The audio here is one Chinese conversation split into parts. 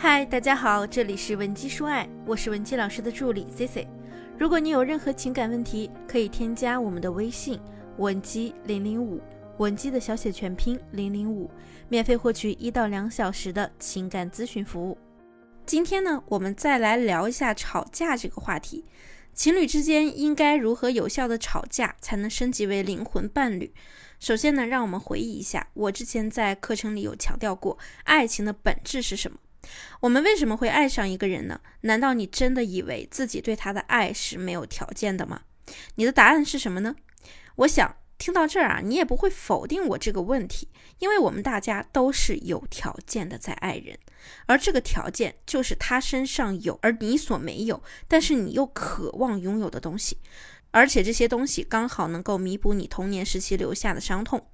嗨，大家好，这里是文姬说爱，我是文姬老师的助理 C C。如果你有任何情感问题，可以添加我们的微信文姬零零五，文姬的小写全拼零零五，免费获取一到两小时的情感咨询服务。今天呢，我们再来聊一下吵架这个话题。情侣之间应该如何有效的吵架，才能升级为灵魂伴侣？首先呢，让我们回忆一下，我之前在课程里有强调过，爱情的本质是什么？我们为什么会爱上一个人呢？难道你真的以为自己对他的爱是没有条件的吗？你的答案是什么呢？我想听到这儿啊，你也不会否定我这个问题，因为我们大家都是有条件的在爱人，而这个条件就是他身上有而你所没有，但是你又渴望拥有的东西，而且这些东西刚好能够弥补你童年时期留下的伤痛。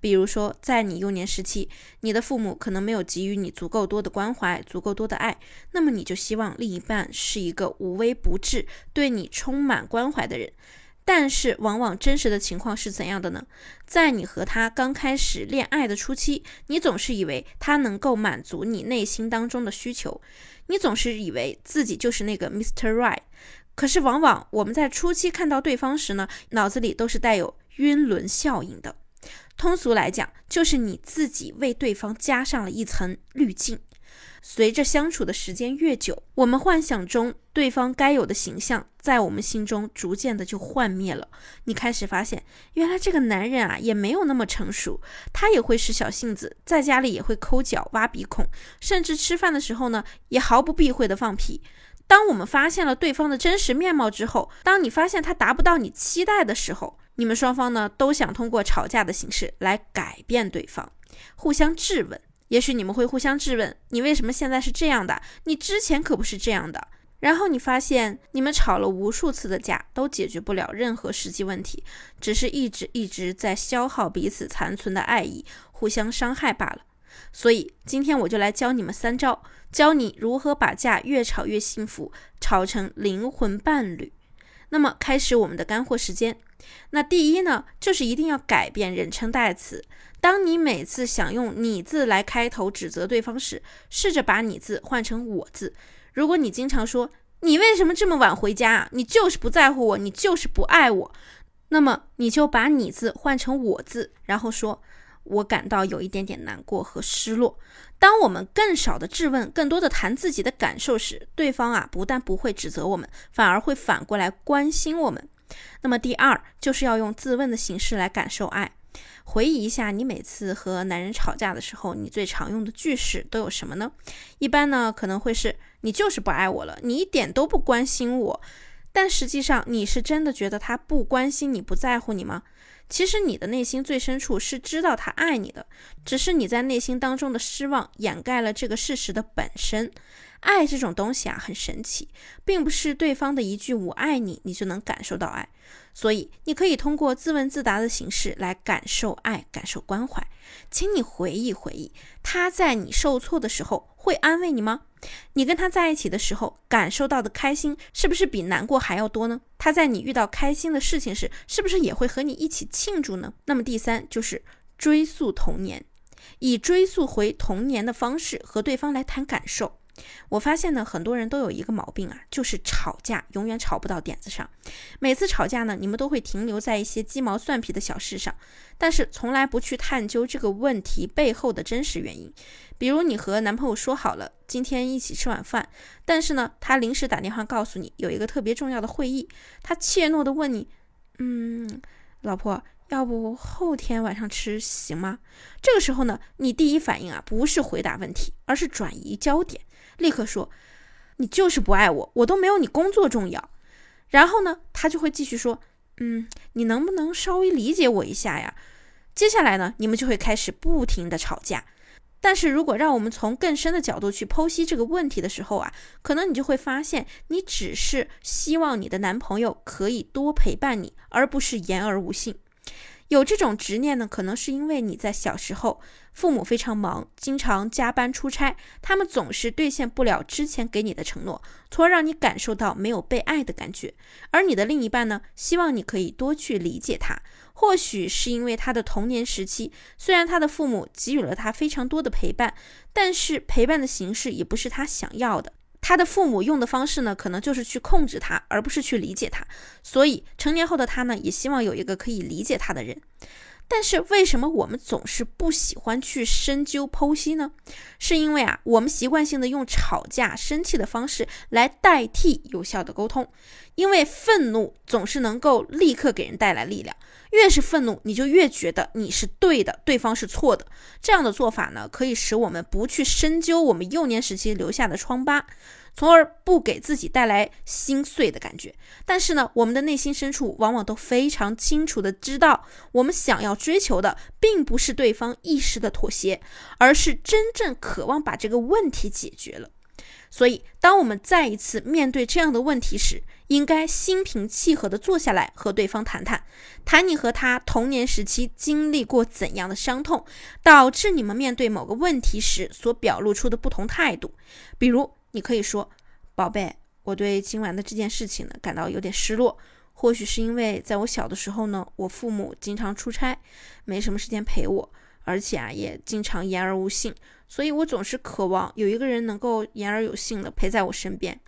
比如说，在你幼年时期，你的父母可能没有给予你足够多的关怀、足够多的爱，那么你就希望另一半是一个无微不至、对你充满关怀的人。但是，往往真实的情况是怎样的呢？在你和他刚开始恋爱的初期，你总是以为他能够满足你内心当中的需求，你总是以为自己就是那个 Mr. Right。可是，往往我们在初期看到对方时呢，脑子里都是带有晕轮效应的。通俗来讲，就是你自己为对方加上了一层滤镜。随着相处的时间越久，我们幻想中对方该有的形象，在我们心中逐渐的就幻灭了。你开始发现，原来这个男人啊，也没有那么成熟，他也会使小性子，在家里也会抠脚、挖鼻孔，甚至吃饭的时候呢，也毫不避讳的放屁。当我们发现了对方的真实面貌之后，当你发现他达不到你期待的时候，你们双方呢都想通过吵架的形式来改变对方，互相质问。也许你们会互相质问：你为什么现在是这样的？你之前可不是这样的。然后你发现你们吵了无数次的架，都解决不了任何实际问题，只是一直一直在消耗彼此残存的爱意，互相伤害罢了。所以今天我就来教你们三招，教你如何把架越吵越幸福，吵成灵魂伴侣。那么开始我们的干货时间。那第一呢，就是一定要改变人称代词。当你每次想用你字来开头指责对方时，试着把你字换成我字。如果你经常说你为什么这么晚回家啊，你就是不在乎我，你就是不爱我，那么你就把你字换成我字，然后说。我感到有一点点难过和失落。当我们更少的质问，更多的谈自己的感受时，对方啊不但不会指责我们，反而会反过来关心我们。那么第二，就是要用自问的形式来感受爱。回忆一下，你每次和男人吵架的时候，你最常用的句式都有什么呢？一般呢可能会是你就是不爱我了，你一点都不关心我。但实际上，你是真的觉得他不关心你不在乎你吗？其实你的内心最深处是知道他爱你的，只是你在内心当中的失望掩盖了这个事实的本身。爱这种东西啊，很神奇，并不是对方的一句“我爱你”，你就能感受到爱。所以，你可以通过自问自答的形式来感受爱，感受关怀。请你回忆回忆，他在你受挫的时候会安慰你吗？你跟他在一起的时候感受到的开心，是不是比难过还要多呢？他在你遇到开心的事情时，是不是也会和你一起庆祝呢？那么第三就是追溯童年，以追溯回童年的方式和对方来谈感受。我发现呢，很多人都有一个毛病啊，就是吵架永远吵不到点子上。每次吵架呢，你们都会停留在一些鸡毛蒜皮的小事上，但是从来不去探究这个问题背后的真实原因。比如你和男朋友说好了今天一起吃晚饭，但是呢，他临时打电话告诉你有一个特别重要的会议，他怯懦地问你：“嗯，老婆，要不后天晚上吃行吗？”这个时候呢，你第一反应啊，不是回答问题，而是转移焦点。立刻说，你就是不爱我，我都没有你工作重要。然后呢，他就会继续说，嗯，你能不能稍微理解我一下呀？接下来呢，你们就会开始不停的吵架。但是如果让我们从更深的角度去剖析这个问题的时候啊，可能你就会发现，你只是希望你的男朋友可以多陪伴你，而不是言而无信。有这种执念呢，可能是因为你在小时候，父母非常忙，经常加班出差，他们总是兑现不了之前给你的承诺，从而让你感受到没有被爱的感觉。而你的另一半呢，希望你可以多去理解他，或许是因为他的童年时期，虽然他的父母给予了他非常多的陪伴，但是陪伴的形式也不是他想要的。他的父母用的方式呢，可能就是去控制他，而不是去理解他。所以成年后的他呢，也希望有一个可以理解他的人。但是为什么我们总是不喜欢去深究剖析呢？是因为啊，我们习惯性的用吵架、生气的方式来代替有效的沟通。因为愤怒总是能够立刻给人带来力量，越是愤怒，你就越觉得你是对的，对方是错的。这样的做法呢，可以使我们不去深究我们幼年时期留下的疮疤。从而不给自己带来心碎的感觉，但是呢，我们的内心深处往往都非常清楚的知道，我们想要追求的并不是对方一时的妥协，而是真正渴望把这个问题解决了。所以，当我们再一次面对这样的问题时，应该心平气和的坐下来和对方谈谈，谈你和他童年时期经历过怎样的伤痛，导致你们面对某个问题时所表露出的不同态度，比如。你可以说，宝贝，我对今晚的这件事情呢感到有点失落。或许是因为在我小的时候呢，我父母经常出差，没什么时间陪我，而且啊也经常言而无信，所以我总是渴望有一个人能够言而有信的陪在我身边。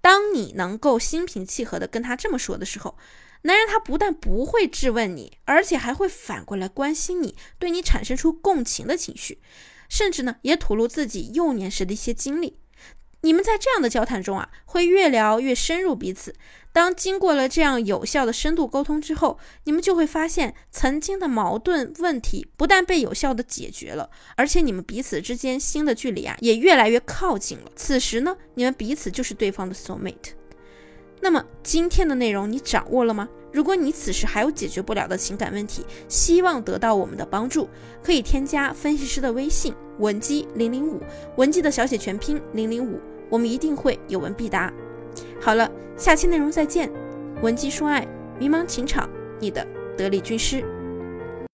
当你能够心平气和的跟他这么说的时候，男人他不但不会质问你，而且还会反过来关心你，对你产生出共情的情绪，甚至呢也吐露自己幼年时的一些经历。你们在这样的交谈中啊，会越聊越深入彼此。当经过了这样有效的深度沟通之后，你们就会发现，曾经的矛盾问题不但被有效的解决了，而且你们彼此之间心的距离啊，也越来越靠近了。此时呢，你们彼此就是对方的 soul mate。那么今天的内容你掌握了吗？如果你此时还有解决不了的情感问题，希望得到我们的帮助，可以添加分析师的微信文姬零零五，文姬的小写全拼零零五。我们一定会有问必答。好了，下期内容再见。文姬说爱，迷茫情场，你的得力军师。